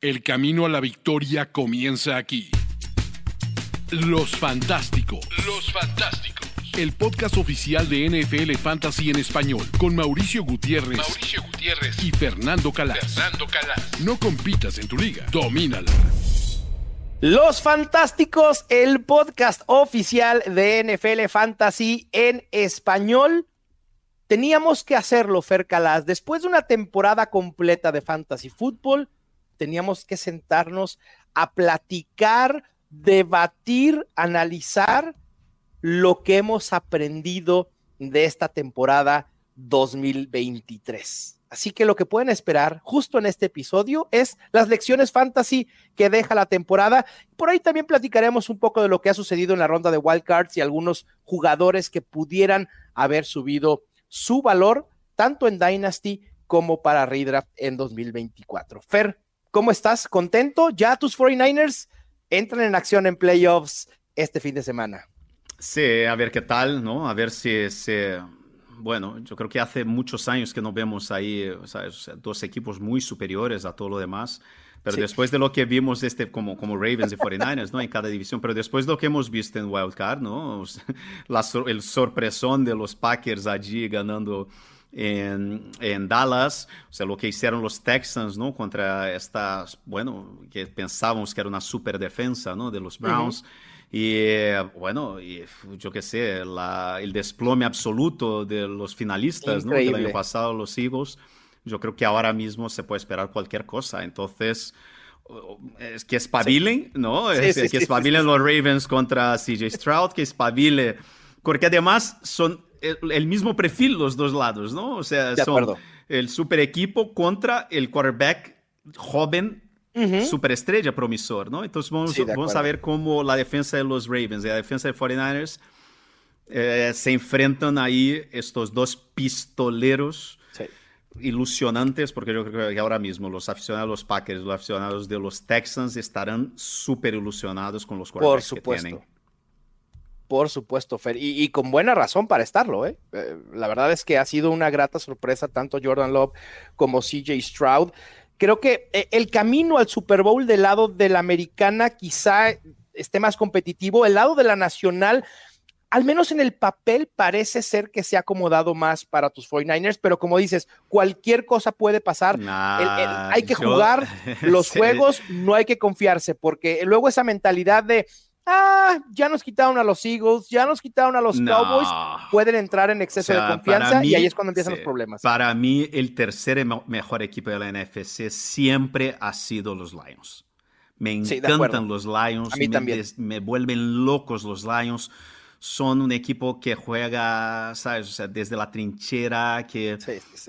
El camino a la victoria comienza aquí. Los Fantásticos. Los Fantásticos. El podcast oficial de NFL Fantasy en español con Mauricio Gutiérrez, Mauricio Gutiérrez y Fernando Calas. Fernando Calas. No compitas en tu liga, domínala. Los Fantásticos, el podcast oficial de NFL Fantasy en español. Teníamos que hacerlo, Fer Calas. Después de una temporada completa de Fantasy Football, teníamos que sentarnos a platicar, debatir, analizar lo que hemos aprendido de esta temporada 2023. Así que lo que pueden esperar justo en este episodio es las lecciones fantasy que deja la temporada. Por ahí también platicaremos un poco de lo que ha sucedido en la ronda de wildcards y algunos jugadores que pudieran haber subido su valor tanto en Dynasty como para Redraft en 2024. Fer, ¿cómo estás? ¿Contento? ¿Ya tus 49ers entran en acción en playoffs este fin de semana? Sí, a ver qué tal, ¿no? A ver si, se bueno, yo creo que hace muchos años que no vemos ahí dos equipos muy superiores a todo lo demás. Pero después de lo que vimos este, como, como Ravens y 49ers, ¿no? En cada división, pero después de lo que hemos visto en Wildcard, ¿no? La, el sorpresón de los Packers allí ganando en, en, Dallas, o sea, lo que hicieron los Texans, ¿no? Contra esta, bueno, que pensábamos que era una super defensa, ¿no? De los Browns. Y bueno, y, yo qué sé, la, el desplome absoluto de los finalistas ¿no? del año pasado, los Eagles, yo creo que ahora mismo se puede esperar cualquier cosa. Entonces, es que espabilen, ¿no? es, que espabilen los Ravens contra CJ Stroud, que espabile, porque además son el, mismo perfil los dos lados, ¿no? O sea, son el super equipo contra el quarterback joven superestrella promisor, ¿no? Entonces vamos, vamos a ver cómo la defensa de los Ravens y la defensa de 49ers eh, se enfrentan ahí estos dos pistoleros ilusionantes, porque yo creo que ahora mismo los aficionados de los Packers, los aficionados de los Texans estarán súper ilusionados con los quarterbacks que tienen. Por supuesto, Fer, y, y, con buena razón para estarlo, ¿eh? ¿eh? La verdad es que ha sido una grata sorpresa tanto Jordan Love como CJ Stroud creo que eh, el camino al Super Bowl del lado de la americana quizá esté más competitivo, el lado de la nacional, al menos en el papel parece ser que se ha acomodado más para tus 49ers, pero como dices, cualquier cosa puede pasar. hay que jugar los juegos, no hay que confiarse, porque luego esa mentalidad de ah, ya nos quitaron a los Eagles, ya nos quitaron a los Cowboys, pueden entrar en exceso de confianza y ahí es cuando empiezan los problemas. Para mí, el tercer mejor equipo de la NFC siempre ha sido los Lions. Me encantan los Lions, a mí me, también. me vuelven locos los Lions. Son un equipo que juega, ¿sabes? O sea, desde la trinchera, que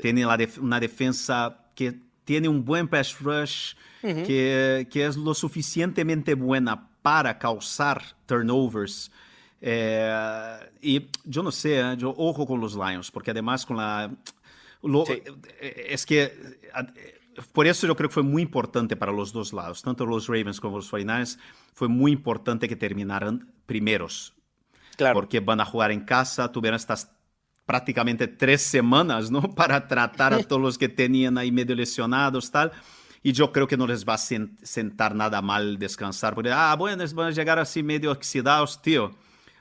tiene una defensa que tiene un buen pass rush, que, que es lo suficientemente buena para causar turnovers. Eh, y yo no sé, ¿eh? yo ojo con los Lions, porque además con la... Eh, es que por eso yo creo que fue muy importante para los dos lados, tanto los Ravens como los 49ers, fue muy importante que terminaran primeros. Claro. Porque van a jugar en casa, tuvieron estas prácticamente tres semanas, ¿no? Para tratar a todos los que tenían ahí medio lesionados, tal. Y yo creo que no les va a sentar nada mal descansar, porque, ah, bueno, van a llegar así medio oxidados, tío.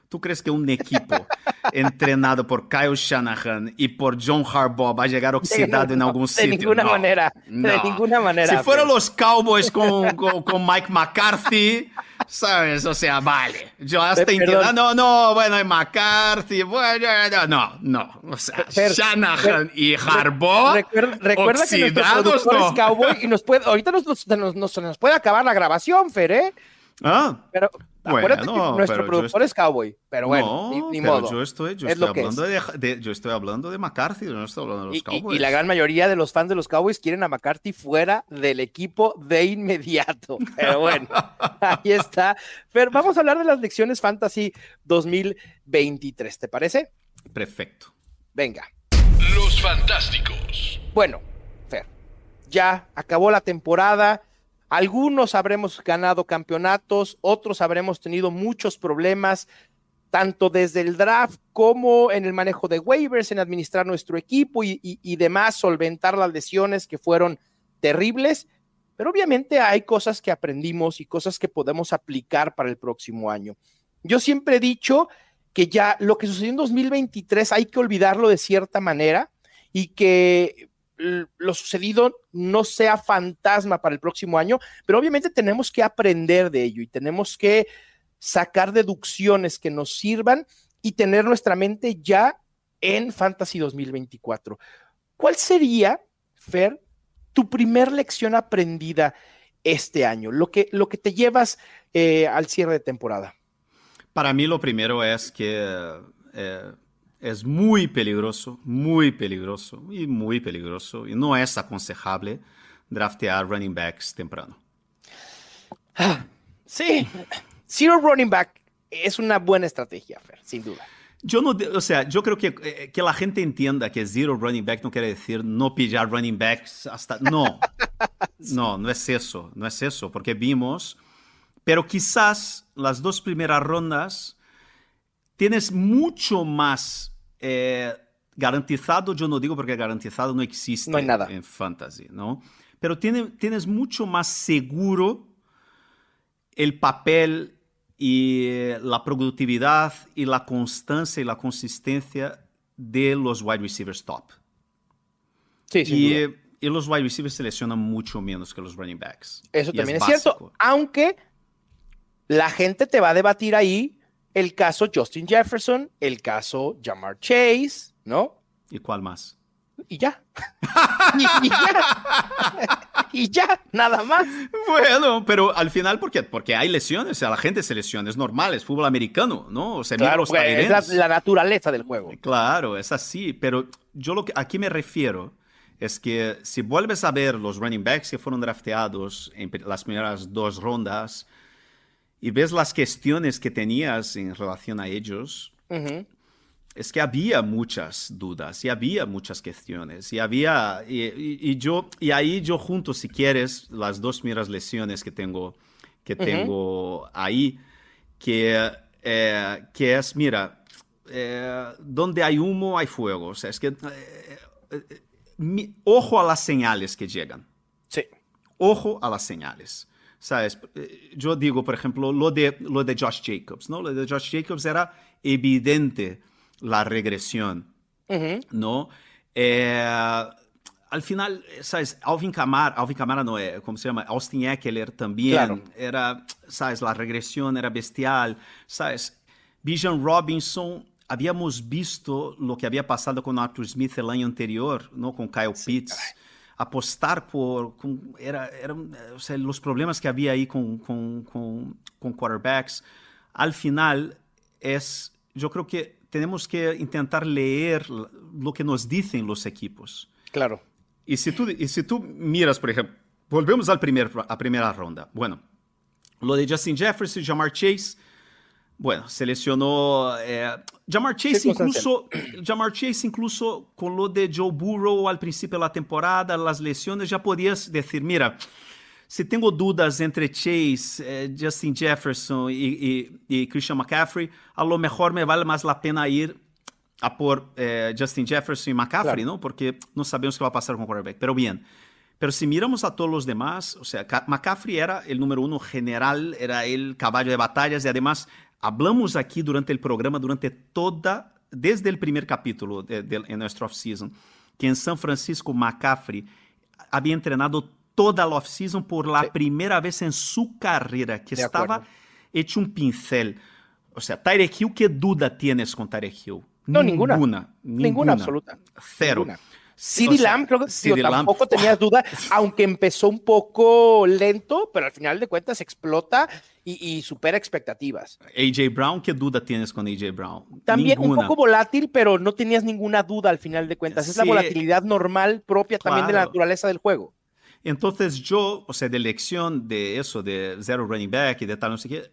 ¿Tú crees que un equipo entrenado por Kyle Shanahan y por John Harbaugh va a llegar oxidado en algún sitio? De ninguna manera, de ninguna manera. Si fueron los Cowboys con, con Mike McCarthy, ¿Sabes? O sea, vale. Yo hasta entiendo. No, no, bueno, McCarthy. Bueno, no, no. O sea, Shanahan y Harbaugh. Recuerda, que nuestro cowboy y nos puede, ahorita nos, nos, nos, puede acabar la grabación, Fer, ¿eh? Ah. Pero Acuérdate que nuestro productor es cowboy, pero bueno, ni, modo. Yo estoy, yo, estoy hablando de, yo estoy hablando de McCarthy, no estoy hablando de los Cowboys. Y, la gran mayoría de los fans de los Cowboys quieren a McCarthy fuera del equipo de inmediato. Pero bueno, ahí está. Pero vamos a hablar de las lecciones Fantasy 2023, ¿te parece? Perfecto. Venga. Los Fantásticos. Bueno, Fer, ya acabó la temporada algunos habremos ganado campeonatos, otros habremos tenido muchos problemas, tanto desde el draft como en el manejo de waivers, en administrar nuestro equipo y, demás, solventar las lesiones que fueron terribles. pero obviamente hay cosas que aprendimos y cosas que podemos aplicar para el próximo año. Yo siempre he dicho que ya lo que sucedió en 2023 hay que olvidarlo de cierta manera y que lo sucedido no sea fantasma para el próximo año, pero obviamente tenemos que aprender de ello y tenemos que sacar deducciones que nos sirvan y tener nuestra mente ya en Fantasy 2024. ¿Cuál sería, Fer, tu primer lección aprendida este año? Lo que, lo que te llevas eh, al cierre de temporada. Para mí lo primero es que eh, es muy peligroso, muy peligroso y muy peligroso y no es aconsejable draftear running backs temprano. Sí, zero running back es una buena estrategia, Fer, sin duda. Yo no, o sea, yo creo que, eh, que la gente entienda que zero running back no quiere decir no pillar running backs hasta. No, no, no es eso, no es eso, porque vimos, pero quizás las dos primeras rondas tienes mucho más eh, garantizado, yo no digo porque garantizado no existe no hay nada. en fantasy, ¿no? Pero tiene, tienes mucho más seguro el papel y eh, la productividad y la constancia y la consistencia de los wide receivers top. Sí, y, eh, y, los wide receivers seleccionan mucho menos que los running backs. Eso también es, es cierto, aunque la gente te va a debatir ahí el caso Justin Jefferson, el caso Jamar Chase, ¿no? ¿Y cuál más? Y ya. y, ya. y ya, nada más. Bueno, pero al final, ¿por qué? Porque hay lesiones, o sea, la gente se lesiona, es normal, es fútbol americano, ¿no? O sea, claro, los es la, la, naturaleza del juego. Claro, es así, pero yo lo que aquí me refiero es que si vuelves a ver los running backs que fueron drafteados en las primeras dos rondas y ves las cuestiones que tenías en relación a ellos, uh -huh es que había muchas dudas y había muchas cuestiones y había y, y, y, yo y ahí yo junto si quieres las dos miras lesiones que tengo que uh -huh. tengo ahí que eh, que es mira eh, donde hay humo hay fuego o sea es que eh, mi, ojo a las señales que llegan. Sí. Ojo a las señales sabes yo digo por ejemplo lo de lo de Josh Jacobs no lo de Josh Jacobs era evidente la regresión, uh -huh. ¿no? Eh, al final, ¿sabes? Alvin Kamara, Alvin Kamara no es, ¿cómo se llama? Austin Eckler también, claro. era, ¿sabes? La regresión era bestial, ¿sabes? Bijan Robinson, habíamos visto lo que había pasado con Arthur Smith el año anterior, ¿no? Con Kyle sí. Pitts. Apostar por. Con, era, era, o sea, los problemas que había ahí con, con, con, con quarterbacks. Al final, es. Yo creo que tenemos que intentar leer lo que nos dicen los equipos. Claro. Y si tú, y si tú miras, por ejemplo, volvemos al primer, a primera ronda. Bueno, lo de Justin Jefferson, Jamar Chase, bueno, seleccionó eh, Jamar Chase incluso, Jamar Chase incluso con lo de Joe Burrow al principio de la temporada, las lesiones, ya podías decir, mira, se tenho dúvidas entre Chase, eh, Justin Jefferson e, e, e, Christian McCaffrey, a lo mejor me vale mais a pena ir a por eh, Justin Jefferson e McCaffrey, claro. ¿no? Porque não sabemos o que vai passar com o quarterback. Pero bien, pero si miramos a todos os demás, o sea, McCaffrey era el número uno general, era el caballo de batallas y además hablamos aquí durante el programa, durante toda, desde el primer capítulo de, de, en off-season, que en San Francisco McCaffrey había entrenado toda la off-season por la sí. primera vez en su carrera, que de estaba acuerdo. hecho un pincel. O sea, Tyreek Hill, ¿qué duda tienes con Tyreek Hill? No, ninguna. Ninguna, ninguna, absoluta. Cero. Ninguna. CD o sea, Lamb, creo que CD digo, tampoco Lamb. tenías duda, aunque empezó un poco lento, pero al final de cuentas explota y, y, supera expectativas. AJ Brown, ¿qué duda tienes con AJ Brown? También ninguna. un poco volátil, pero no tenías ninguna duda al final de cuentas. Es sí. la volatilidad normal propia también claro. de la naturaleza del juego. Entonces yo, o sea, de elección de eso, de zero running back y de tal, no sé qué,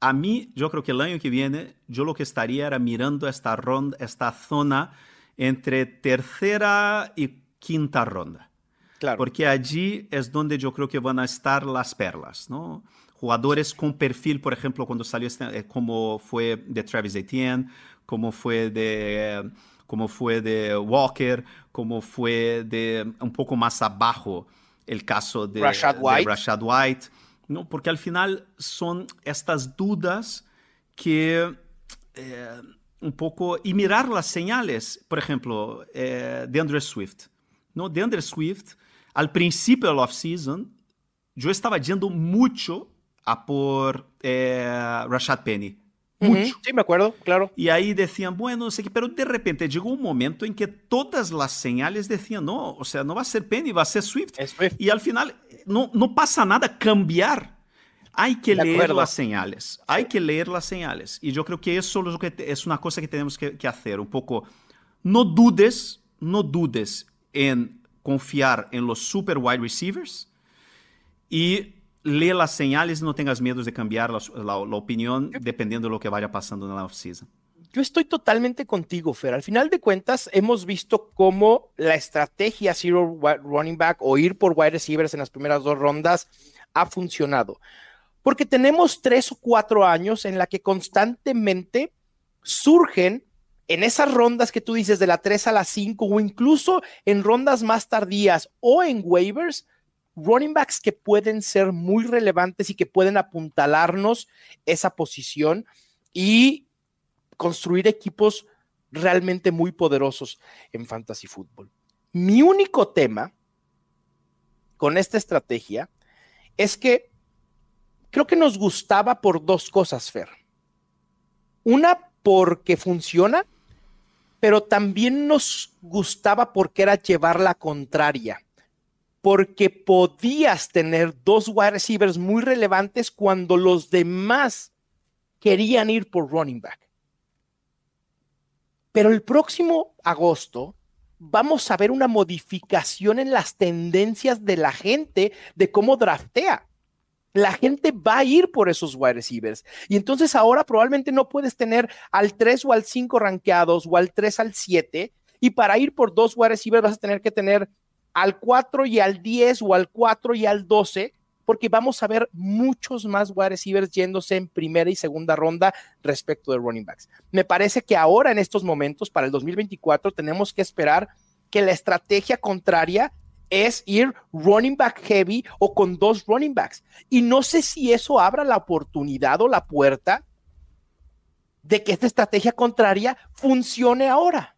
a mí, yo creo que el año que viene, yo lo que estaría era mirando esta ronda, esta zona entre tercera y quinta ronda. Claro. Porque allí es donde yo creo que van a estar las perlas, ¿no? Jugadores con perfil, por ejemplo, cuando salió este, eh, como fue de Travis Etienne, como fue de, como fue de Walker, como fue de un poco más abajo el caso de Rashad White. de Rashad White, ¿no? porque al final son estas dudas que eh, un poco, y mirar las señales, por ejemplo, eh, de Andre Swift. ¿no? De Andre Swift, al principio del off-season, yo estaba yendo mucho a por eh, Rashad Penny. Mucho. Sí, me acuerdo, claro. Y ahí decían, bueno, no sé qué, pero de repente llegó un momento en que todas las señales decían, no, o sea, no va a ser Penny, va a ser Swift. Swift. Y al final no, no pasa nada cambiar. Hay que De leer acuerdo. las señales, hay que leer las señales. Y yo creo que eso que es una cosa que tenemos que, que hacer, un poco, no dudes, no dudes en confiar en los super wide receivers y lee las señales y no tengas miedo de cambiar la, la- la opinión dependiendo de lo que vaya pasando en la offseason. Yo estoy totalmente contigo, Fer. Al final de cuentas, hemos visto cómo la estrategia zero running back o ir por wide receivers en las primeras dos rondas ha funcionado. Porque tenemos tres o cuatro años en la que constantemente surgen en esas rondas que tú dices de la 3 a la 5 o incluso en rondas más tardías o en waivers, running backs que pueden ser muy relevantes y que pueden apuntalarnos esa posición y construir equipos realmente muy poderosos en fantasy fútbol. Mi único tema con esta estrategia es que creo que nos gustaba por dos cosas, Fer. Una, porque funciona, pero también nos gustaba porque era llevar la contraria. Porque podías tener dos wide receivers muy relevantes cuando los demás querían ir por running back. Pero el próximo agosto vamos a ver una modificación en las tendencias de la gente de cómo draftea. La gente va a ir por esos wide receivers. Y entonces ahora probablemente no puedes tener al 3 o al 5 rankeados o al 3 al 7. Y para ir por dos wide receivers vas a tener que tener al 4 y al 10 o al 4 y al 12, porque vamos a ver muchos más wide receivers yéndose en primera y segunda ronda respecto de running backs. Me parece que ahora en estos momentos, para el 2024, tenemos que esperar que la estrategia contraria es ir running back heavy o con dos running backs. Y no sé si eso abra la oportunidad o la puerta de que esta estrategia contraria funcione ahora.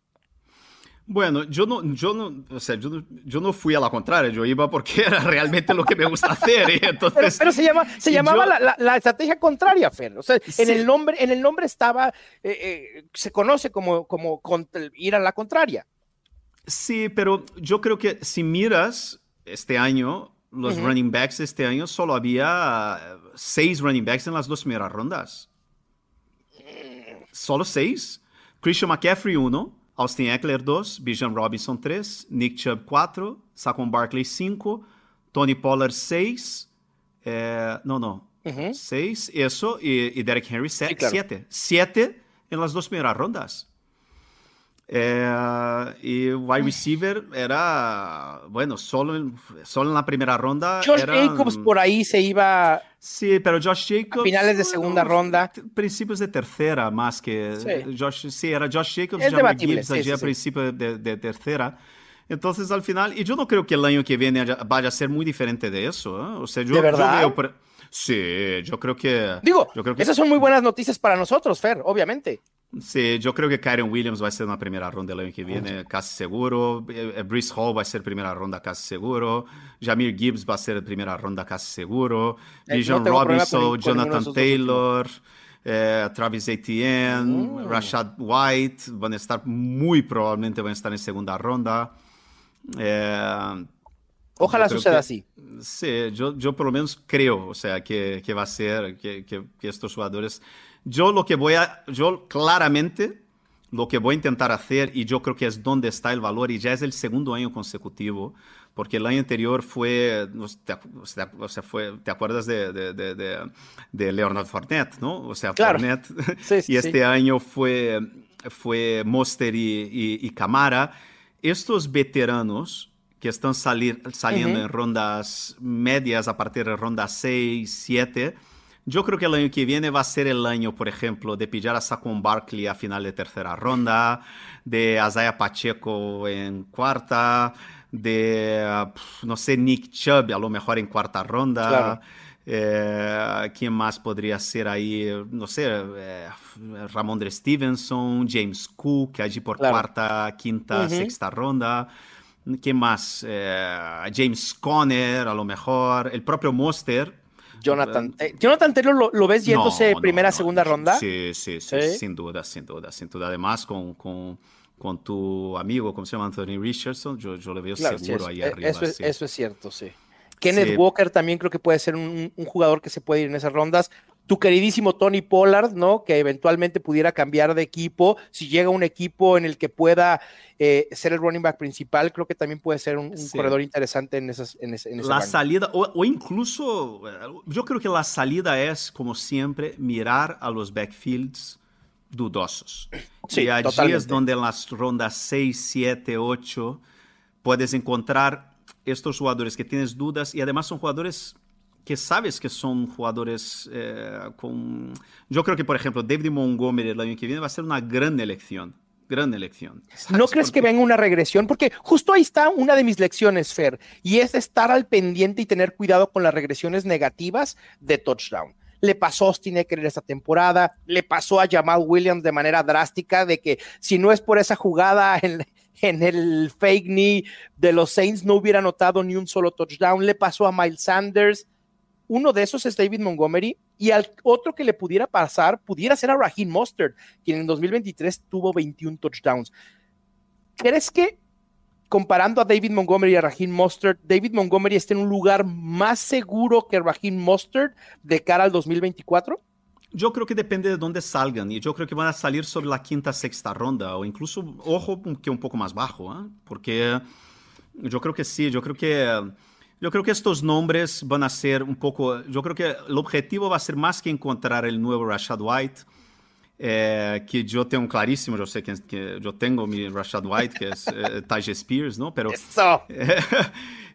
Bueno, yo no, yo no, o sea, yo no, yo no fui a la contraria, yo iba porque era realmente lo que me gusta hacer. Y Pero, entonces, pero se, llama, se llamaba yo- la, la- la estrategia contraria, Fer. O sea, Sí. en, el nombre, en el nombre estaba, eh, eh, se conoce como, como ir a la contraria. sí, pero yo creo que si miras este año, los Ujú. running backs este año, solo había eh, seis running backs en las dos primeras rondas. Solo seis. Christian McCaffrey, uno. Austin Eckler, 2. Bijan Robinson, 3. Nick Chubb, 4. Saquon Barkley, 5. Tony Pollard, 6. no, no. Ujú. 6, eso. Y, y Derek Henry, Sí, claro. 7. 7 en las dos primeras rondas. Eh, y wide receiver era, bueno, solo en, solo en la primera ronda. Josh eran- Jacobs por ahí se iba. Sí, pero Josh Jacobs. A finales de bueno, segunda ronda. t- Principios de tercera, más que. Sí. Josh, sí, era Josh Jacobs, debatible, Gibbs sí, allí sí, a sí. principio de, de tercera. Entonces, al final, y yo no creo que el año que viene vaya a ser muy diferente de eso. ¿eh? O sea, yo, ¿De yo verdad? veo por- Sí, yo creo que. Digo, yo creo que, esas son muy buenas noticias para nosotros, Fer, obviamente. Sí, yo creo que Kyron Williams va a ser una primera ronda el año que viene, casi seguro. Eh, eh, Brice Hall va a ser primera ronda, casi seguro. Jamir Gibbs va a ser primera ronda, casi seguro. Eh, Bijan no Robinson, Jonathan Taylor, eh, Travis Etienne, Mm. Rashad White van a estar muy probablemente van a estar en segunda ronda. Eh, Ojalá suceda que- así. Sí, yo, yo por lo menos creo, o sea, que, que va a ser, que, que- que estos jugadores... Yo lo que voy a, yo claramente lo que voy a intentar hacer, y yo creo que es donde está el valor, y ya es el segundo año consecutivo, porque el año anterior fue, o sea, fue, ¿te acuerdas de, de, de, de- Leonard Fournette, no? O sea, Claro. Fournette, Sí, sí, y este sí. año fue, fue Monster y, y, y Camara. Estos veteranos que están salir, saliendo Ujú. en rondas medias a partir de ronda 6, 7, yo creo que el año que viene va a ser el año, por ejemplo, de pillar a Saquon Barkley a final de tercera ronda, de Isaiah Pacheco en cuarta, de, no sé, Nick Chubb, a lo mejor en cuarta ronda. Eh, ¿Quién más podría ser ahí? No sé, eh, Ramondre Stevenson, James Cook, allí por cuarta, quinta, sexta ronda. ¿Quién más? Eh, James Conner, a lo mejor. El propio Monster. Jonathan, Jonathan Taylor lo, ves yéndose primera, segunda ronda. Sí, sí, sí, sin duda, sin duda, sin duda. Además, con, con, con, tu amigo, ¿cómo se llama? Anthony Richardson, yo, yo le veo seguro ahí arriba. Eso es, eso es cierto, sí. Kenneth Walker también creo que puede ser un, jugador que se puede ir en esas rondas. Tu queridísimo Tony Pollard, ¿no? Que eventualmente pudiera cambiar de equipo. Si llega un equipo en el que pueda eh, ser el running back principal, creo que también puede ser un, corredor interesante en esas. En, la salida, o, incluso, yo creo que la salida es, como siempre, mirar a los backfields dudosos. Sí, y allí es donde en las rondas 6, 7, 8 puedes encontrar estos jugadores que tienes dudas y además son jugadores que sabes que son jugadores eh, con... Yo creo que, por ejemplo, David Montgomery el año que viene va a ser una gran elección. Gran elección. ¿No crees que venga una regresión? Porque justo ahí está una de mis lecciones, Fer, y es estar al pendiente y tener cuidado con las regresiones negativas de touchdown. Le pasó a Austin Eckler esta temporada, le pasó a Jamal Williams de manera drástica, de que si no es por esa jugada en, en el fake knee de los Saints no hubiera notado ni un solo touchdown. Le pasó a Miles Sanders. Uno de esos es David Montgomery y al otro que le pudiera pasar pudiera ser a Raheem Mostert, quien en 2023 tuvo 21 touchdowns. ¿Crees que comparando a David Montgomery y a Raheem Mostert, David Montgomery está en un lugar más seguro que Raheem Mostert de cara al 2024? Yo creo que depende de dónde salgan y yo creo que van a salir sobre la quinta, sexta ronda o incluso, ojo, que un poco más bajo, ¿eh? porque yo creo que sí, yo creo que, yo creo que estos nombres van a ser un poco, yo creo que el objetivo va a ser más que encontrar el nuevo Rashad White, eh, que yo tengo clarísimo, yo sé que, que, yo tengo mi Rashad White, que es eh, Taj Spears, ¿no? Pero,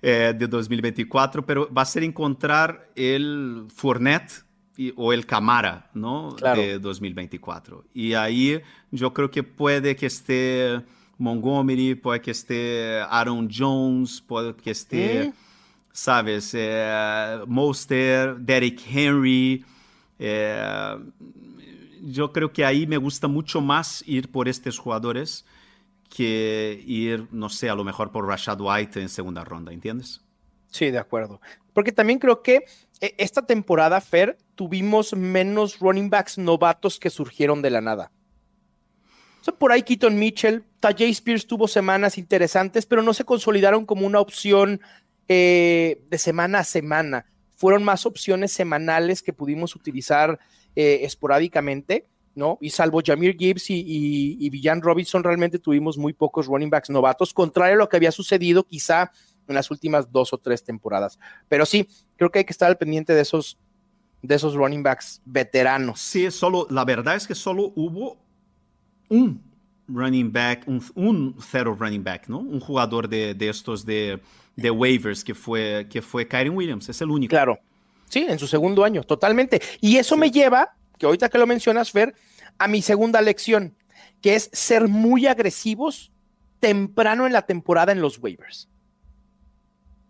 eh, de 2024, pero va a ser encontrar el Fournette o el Camara, ¿no? De 2024. Y ahí yo creo que puede que esté Montgomery, puede que esté Aaron Jones, puede que esté, ¿sabes? Eh, Derek Henry. Eh, yo creo que ahí me gusta mucho más ir por estos jugadores que ir, no sé, a lo mejor por Rashad White en segunda ronda, ¿entiendes? Sí, de acuerdo. Porque también creo que e, esta temporada, Fer, tuvimos menos running backs novatos que surgieron de la nada. por ahí Keaton Mitchell, Tajay Spears tuvo semanas interesantes, pero no se consolidaron como una opción eh, de semana a semana. Fueron más opciones semanales que pudimos utilizar eh, esporádicamente, ¿no? Y salvo Jamir Gibbs y, y Villan Robinson, realmente tuvimos muy pocos running backs novatos, contrario a lo que había sucedido quizá en las últimas dos o tres temporadas. Pero sí, creo que hay que estar al pendiente de esos, de esos running backs veteranos. Sí, solo, la verdad es que solo hubo un running back, un, cero running back, ¿no? Un jugador de, estos de, de, waivers que fue, que fue Kyron Williams, es el único. Claro, sí, en su segundo año, totalmente. Y eso me lleva, que ahorita que lo mencionas, Fer, a mi segunda lección, que es ser muy agresivos temprano en la temporada en los waivers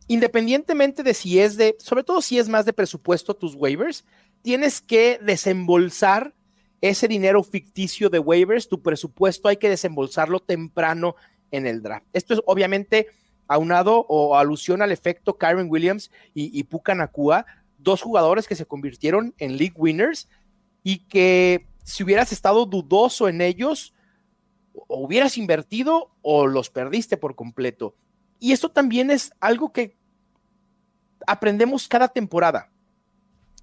independientemente de si es de, sobre todo si es más de presupuesto tus waivers, tienes que desembolsar ese dinero ficticio de waivers, tu presupuesto hay que desembolsarlo temprano en el draft. Esto es obviamente aunado o alusión al efecto Kyron Williams y, Puka Nakua, dos jugadores que se convirtieron en league winners y que si hubieras estado dudoso en ellos, hubieras invertido o los perdiste por completo. Y esto también es algo que aprendemos cada temporada.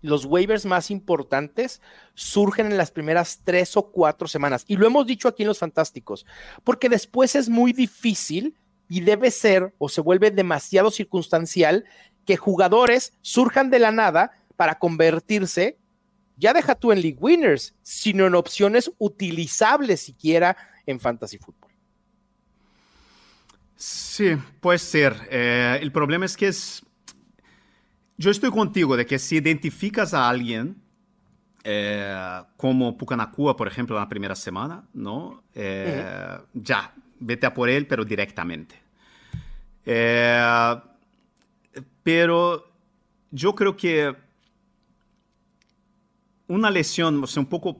Los waivers más importantes surgen en las primeras tres o cuatro semanas. Y lo hemos dicho aquí en Los Fantásticos, porque después es muy difícil y debe ser o se vuelve demasiado circunstancial que jugadores surjan de la nada para convertirse, ya deja tú en League Winners, sino en opciones utilizables siquiera en Fantasy Football. Sí, puede ser. Eh, el problema es que es yo estoy contigo de que si identificas a alguien eh, como Pucanacua, por ejemplo, en la primera semana, ¿no? Eh, ya, vete a por él, pero directamente. Eh, pero yo creo que una lesión, o sea, un poco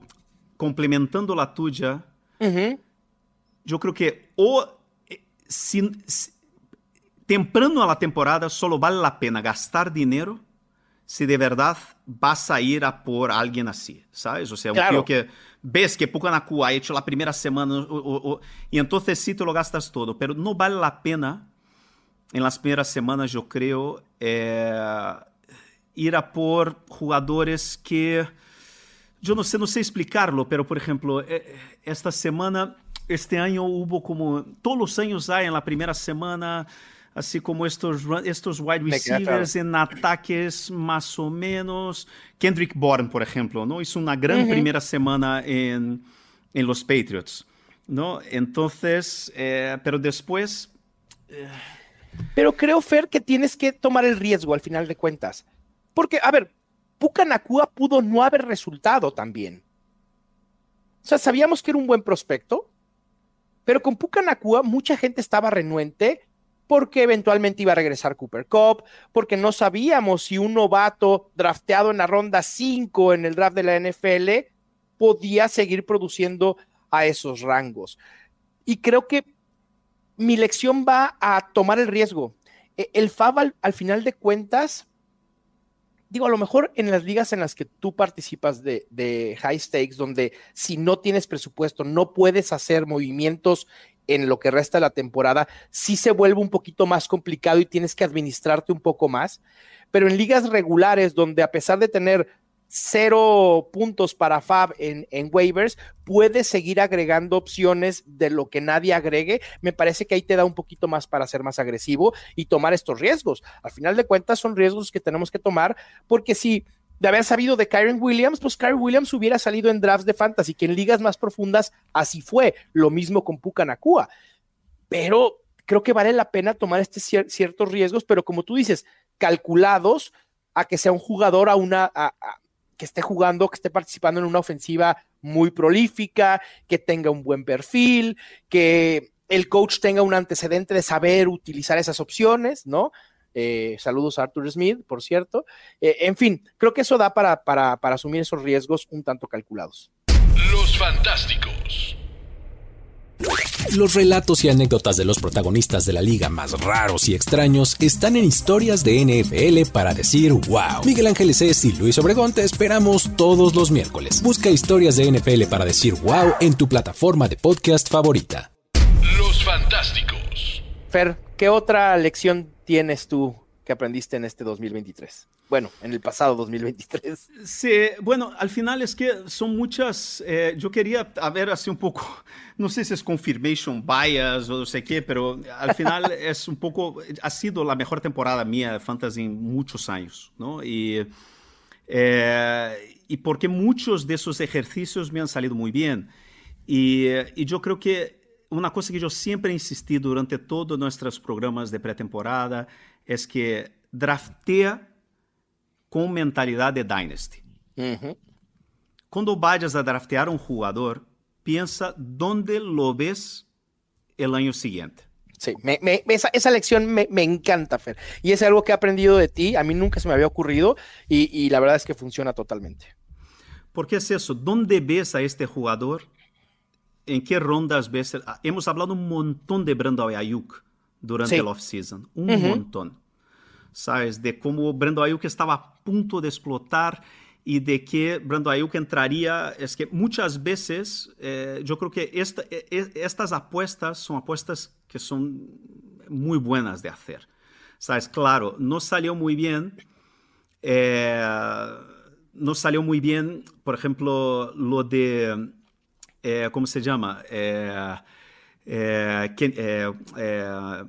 complementando la tuya, yo creo que o eh, si, temprano a la temporada solo vale la pena gastar dinero si de verdad vas a ir a por alguien así, ¿sabes? O sea, un tío que ves que Pucanacu ha hecho la primera semana y entonces sí te lo gastas todo, pero no vale la pena en las primeras semanas, yo creo, eh, ir a por jugadores que yo no sé, no sé explicarlo, pero por ejemplo, eh, esta semana, este año hubo como, todos los años hay en la primera semana, así como estos, estos wide receivers en ataques más o menos. Kendrick Bourne, por ejemplo, ¿no? Hizo una gran primera semana en, en, los Patriots, ¿no? Entonces, eh, pero después... Eh, pero creo, Fer, que tienes que tomar el riesgo al final de cuentas. Porque, a ver, Pucanacua pudo no haber resultado también. O sea, sabíamos que era un buen prospecto, pero con Pucanacua mucha gente estaba renuente porque eventualmente iba a regresar Cooper Cup, porque no sabíamos si un novato drafteado en la ronda 5 en el draft de la NFL podía seguir produciendo a esos rangos. Y creo que mi lección va a tomar el riesgo. E, el FAB al final de cuentas digo, a lo mejor en las ligas en las que tú participas de, high stakes, donde si no tienes presupuesto, no puedes hacer movimientos en lo que resta de la temporada, sí se vuelve un poquito más complicado y tienes que administrarte un poco más. Pero en ligas regulares, donde a pesar de tener cero puntos para Fab en, en, waivers, puedes seguir agregando opciones de lo que nadie agregue. Me parece que ahí te da un poquito más para ser más agresivo y tomar estos riesgos. Al final de cuentas, son riesgos que tenemos que tomar porque si de haber sabido de Kyron Williams, pues Kyron Williams hubiera salido en drafts de fantasy, que en ligas más profundas así fue. Lo mismo con Puka Nakua. Pero creo que vale la pena tomar estos ciertos riesgos, pero como tú dices, calculados a que sea un jugador a una, que esté jugando, que esté participando en una ofensiva muy prolífica, que tenga un buen perfil, que el coach tenga un antecedente de saber utilizar esas opciones, ¿no? Eh, saludos a Arthur Smith, por cierto. Eh, en fin, creo que eso da para, para, para asumir esos riesgos un tanto calculados. Los Fantásticos. Los relatos y anécdotas de los protagonistas de la liga más raros y extraños están en historias de NFL para decir wow. Miguel Ángeles es y Luis Obregón te esperamos todos los miércoles. Busca historias de NFL para decir wow en tu plataforma de podcast favorita. Los Fantásticos. Fer, ¿qué otra lección tienes tú que aprendiste en este 2023? Bueno, en el pasado 2023. Sí, bueno, al final es que son muchas, eh, yo quería a ver así un poco, no sé si es confirmation bias o no sé qué, pero al final es un poco, ha sido la mejor temporada mía de fantasy en muchos años, ¿no? Y, eh, y porque muchos de esos ejercicios me han salido muy bien. Y, y yo creo que una cosa que yo siempre he insistido durante todos nuestros programas de pretemporada es que draftea com mentalidade de Dynasty. Uhum. Quando vayas a draftear um jogador, piensa dónde lo ves el año siguiente. Sí, me, me, esa, esa, lección me, me, encanta, Fer. Y es algo que he aprendido de ti. A mí nunca se me había ocurrido y, y, la verdad es que funciona totalmente. ¿Por qué es eso? ¿Dónde ves a este jugador? ¿En qué rondas ves? Hemos hablado un montón de Brandon Ayuk durante sí. el off-season. Un uh -huh. montón. ¿sabes? De cómo Brando Ayuk estaba a punto de explotar y de que Brando Ayuk entraría. Es que muchas veces eh, yo creo que esta, e, e, estas apuestas son apuestas que son muy buenas de hacer. ¿Sabes? Claro, no salió muy bien. Eh, no salió muy bien, por ejemplo, lo de. Eh, ¿Cómo se llama? Eh, eh, eh,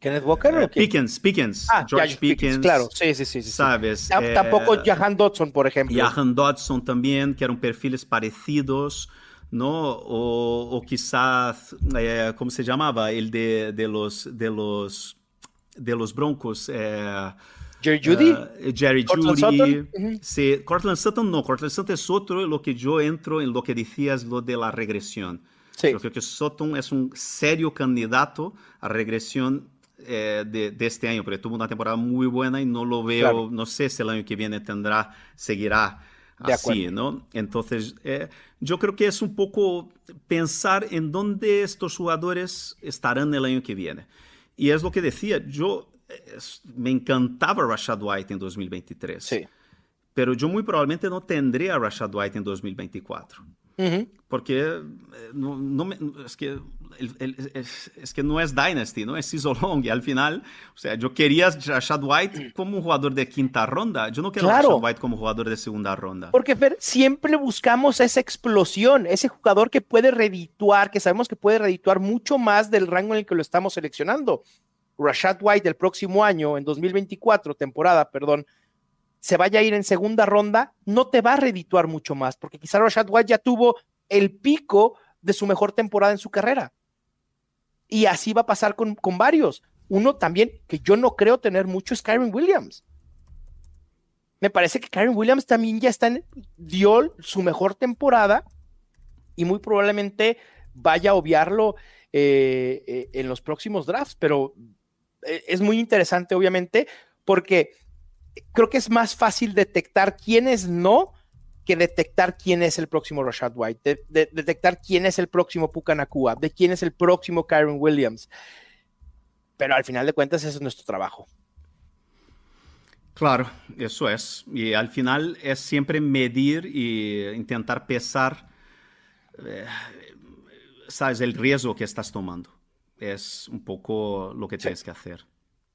Kenneth Walker o Pickens, Pickens, ah, George Pickens, claro, sí, sí, sí, sabes. Eh, tampoco Jahan Dodson, por ejemplo. Jahan Dodson también, que eran perfiles parecidos, ¿no? O, o quizás, eh, ¿cómo se llamaba? El de, de, los, de los, de los Broncos. Eh, Jerry Judy. Uh, Jerry Cortland Judy. Sutton. Uh -huh. Sí, Cortland Sutton no, Cortland Sutton es otro, lo que yo entro en lo que decías, lo de la regresión. Sí. Yo creo que Sutton es un serio candidato a regresión eh, de, este año, porque tuvo una temporada muy buena y no lo veo, no sé si el año que viene tendrá, seguirá así, ¿no? Entonces, eh, yo creo que es un poco pensar en dónde estos jugadores estarán el año que viene. Y es lo que decía, yo me encantaba Rashad White en 2023. Sí. Pero yo muy probablemente no tendré a Rashad White en 2024. Porque eh, no, es, que es, que no es Dynasty, ¿no? Es season long. Y al final, o sea, yo quería Rashad White como un jugador de quinta ronda. Yo no quiero a Rashad White como jugador de segunda ronda. Porque siempre buscamos esa explosión, ese jugador que puede redituar, que sabemos que puede redituar mucho más del rango en el que lo estamos seleccionando. Rashad White el próximo año, en 2024, temporada, perdón, se vaya a ir en segunda ronda, no te va a redituar mucho más, porque quizá Rashad White ya tuvo el pico de su mejor temporada en su carrera. Y así va a pasar con, con varios. Uno también que yo no creo tener mucho es Kyron Williams. Me parece que Kyron Williams también ya está en, dio su mejor temporada y muy probablemente vaya a obviarlo eh, eh, en los próximos drafts, pero es muy interesante, obviamente, porque creo que es más fácil detectar quiénes no que detectar quién es el próximo Rashad White, de, detectar quién es el próximo Puka Nakua, de quién es el próximo Kyron Williams. Pero al final de cuentas, ese es nuestro trabajo. Claro, eso es. Y al final es siempre medir e intentar pesar, eh, sabes, el riesgo que estás tomando. Es un poco lo que tienes que hacer.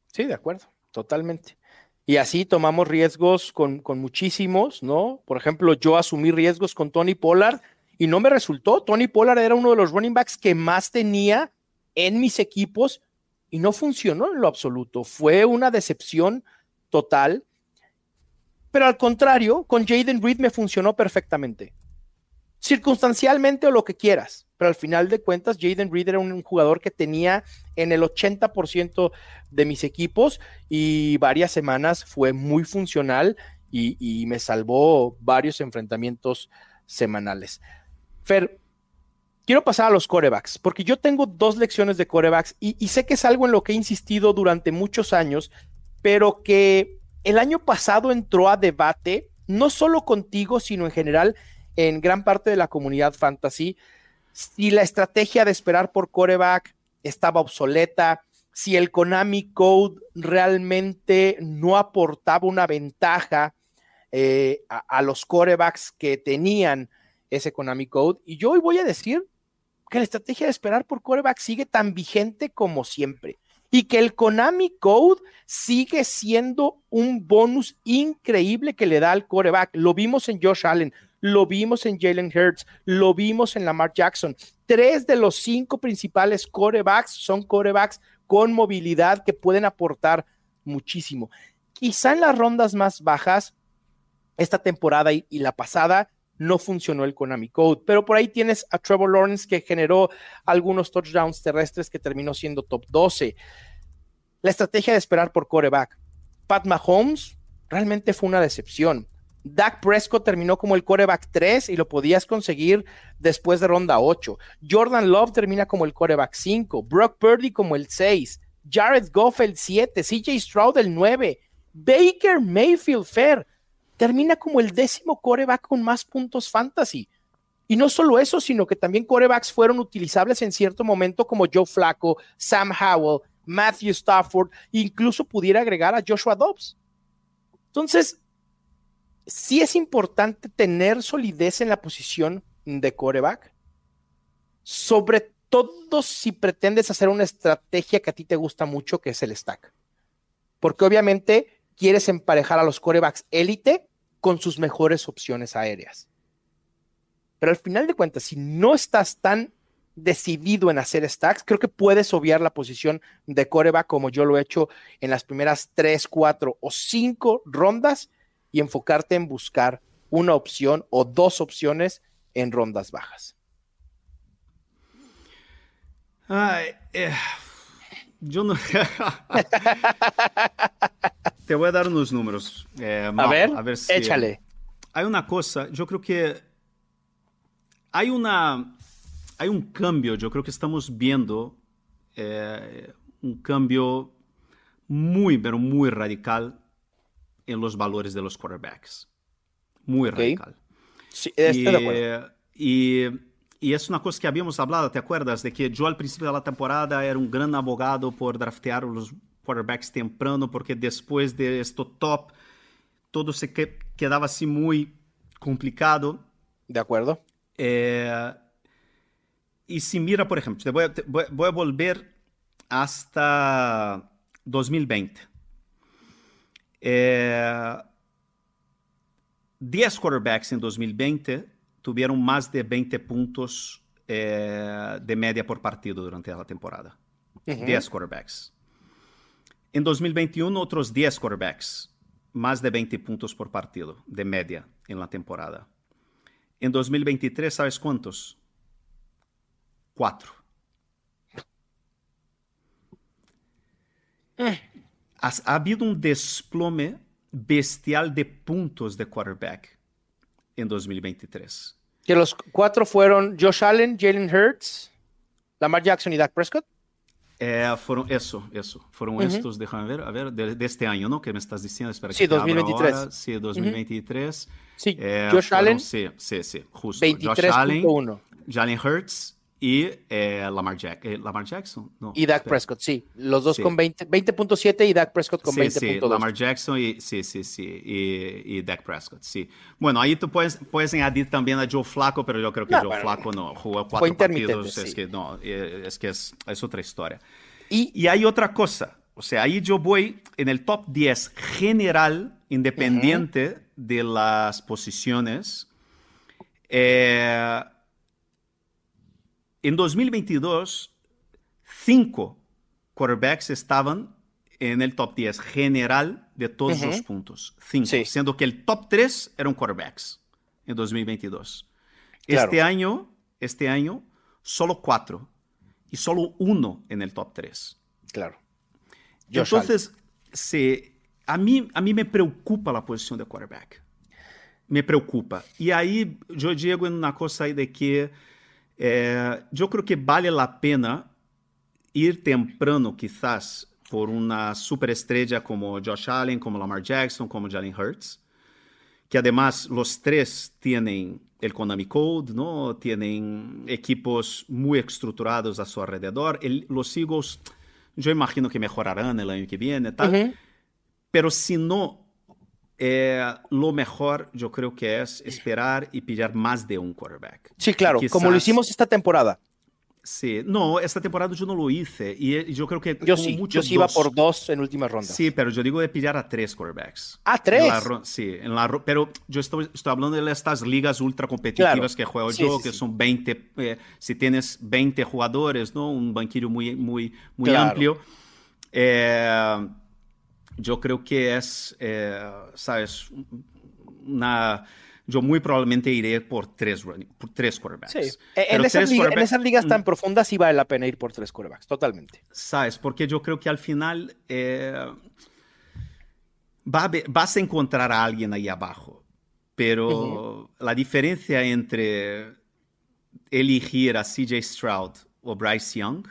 Sí, de acuerdo, totalmente. Y así tomamos riesgos con, muchísimos, ¿no? Por ejemplo, yo asumí riesgos con Tony Pollard y no me resultó. Tony Pollard era uno de los running backs que más tenía en mis equipos y no funcionó en lo absoluto. Fue una decepción total. Pero al contrario, con Jaden Reed me funcionó perfectamente. Circunstancialmente o lo que quieras pero al final de cuentas Jaden Reed era un, jugador que tenía en el 80% de mis equipos y varias semanas fue muy funcional y, me salvó varios enfrentamientos semanales. Fer, quiero pasar a los corebacks, porque yo tengo dos lecciones de corebacks y, y sé que es algo en lo que he insistido durante muchos años, pero que el año pasado entró a debate, no solo contigo, sino en general en gran parte de la comunidad fantasy, si la estrategia de esperar por coreback estaba obsoleta, si el Konami Code realmente no aportaba una ventaja eh, a, los corebacks que tenían ese Konami Code. Y yo hoy voy a decir que la estrategia de esperar por coreback sigue tan vigente como siempre. Y que el Konami Code sigue siendo un bonus increíble que le da al coreback. Lo vimos en Josh Allen, lo vimos en Jalen Hurts, lo vimos en Lamar Jackson. Tres de los cinco principales corebacks son corebacks con movilidad que pueden aportar muchísimo. Quizá en las rondas más bajas, esta temporada y, la pasada, no funcionó el Konami Code, pero por ahí tienes a Trevor Lawrence que generó algunos touchdowns terrestres que terminó siendo top 12. La estrategia de esperar por coreback. Pat Mahomes realmente fue una decepción. Dak Prescott terminó como el coreback 3 y lo podías conseguir después de ronda 8. Jordan Love termina como el coreback 5. Brock Purdy como el 6. Jared Goff el 7. CJ Stroud el 9. Baker Mayfield Fair termina como el décimo coreback con más puntos fantasy. Y no solo eso, sino que también corebacks fueron utilizables en cierto momento como Joe Flacco, Sam Howell, Matthew Stafford, incluso pudiera agregar a Joshua Dobbs. Entonces, sí es importante tener solidez en la posición de coreback, sobre todo si pretendes hacer una estrategia que a ti te gusta mucho, que es el stack. Porque obviamente quieres emparejar a los corebacks élite con sus mejores opciones aéreas. Pero al final de cuentas, si no estás tan decidido en hacer stacks, creo que puedes obviar la posición de coreback como yo lo he hecho en las primeras tres, cuatro o cinco rondas y enfocarte en buscar una opción o dos opciones en rondas bajas. Eh, yo no. Te voy a dar unos números. Eh, a, ver, a ver si... échale. Hay una cosa, yo creo que hay una. Hay un cambio, yo creo que estamos viendo eh, un cambio muy, pero muy radical en los valores de los quarterbacks. Muy radical. Sí, estoy y, de acuerdo. Y, y, es una cosa que habíamos hablado, ¿te acuerdas? De que yo al principio de la temporada era un gran abogado por draftear los quarterbacks temprano, porque después de esto top, todo se que, quedaba así muy complicado. De acuerdo. Eh, y si mira, por ejemplo, te voy, a, te voy, voy a volver hasta 2020. Eh, 10 quarterbacks en 2020 tuvieron más de 20 puntos eh, de media por partido durante la temporada. Uh -huh. 10 quarterbacks. En 2021, otros 10 quarterbacks, más de 20 puntos por partido de media en la temporada. En 2023, ¿sabes cuántos? Cuatro. Eh. Ha, ha, habido un desplome bestial de puntos de quarterback en 2023. Que los cuatro fueron Josh Allen, Jalen Hurts, Lamar Jackson y Dak Prescott. Eh, fueron eso, eso. Fueron uh -huh. estos, déjame ver, a ver, de, de, este año, ¿no? Que me estás diciendo. Espera, sí, 2023. Ahora. Sí, 2023. Uh -huh. Sí, eh, Josh fueron, Allen. Sí, sí, sí, justo. 23. Josh Allen, 1. Jalen Hurts y eh, Lamar, Jack eh, Lamar, Jackson. No, y Dak espera. Prescott, sí. Los dos sí. con 20.7 20. y Dak Prescott con 20.2. Sí, sí, Lamar Jackson y, sí, sí, sí, y, y, Dak Prescott, sí. Bueno, ahí tú puedes, puedes añadir también a Joe Flaco, pero yo creo que no, Joe bueno, Flaco no jugó cuatro partidos. Es que no, es que es, es otra historia. Y, y, hay otra cosa. O sea, ahí yo voy en el top 10 general, independiente uh -huh. de las posiciones. Eh, en 2022, cinco quarterbacks estaban en el top 10 general de todos uh -huh. los puntos. Cinco. Sí. Siendo que el top 3 eran quarterbacks en 2022. Claro. Este año, este año, solo cuatro y solo uno en el top 3. Claro. Entonces, se, a, mí, a mí me preocupa la posición de quarterback. Me preocupa. Y ahí yo llego en una cosa ahí de que eh, yo creo que vale la pena ir temprano, quizás, por una superestrella como Josh Allen, como Lamar Jackson, como Jalen Hurts, que además los tres tienen el Konami Code, ¿no? Tienen equipos muy estructurados a su alrededor. El, los Eagles, yo imagino que mejorarán el año que viene, tal. Uh -huh. Pero si no, eh, lo mejor yo creo que es esperar y pillar más de un quarterback. Sí, claro, Quizás, como lo hicimos esta temporada. Sí, no, esta temporada yo no lo hice y yo creo que yo sí, yo sí iba dos, por dos en última ronda. Sí, pero yo digo de pillar a tres quarterbacks. ¿A tres? En la, sí, en la, pero yo estoy, estoy, hablando de estas ligas ultra competitivas claro. que juego sí, yo, sí, que sí. son 20, eh, si tienes 20 jugadores, ¿no? Un banquillo muy, muy, muy claro. amplio. Eh, yo creo que es, eh, ¿sabes? Una yo muy probablemente iré por tres, por tres quarterbacks. Sí. En, esas liga, quarterbacks, en, esas ligas tan profundas sí vale la pena ir por tres quarterbacks, totalmente. Sabes, porque yo creo que al final eh, va a ver, vas a encontrar a alguien ahí abajo, pero uh -huh. la diferencia entre elegir a CJ Stroud o Bryce Young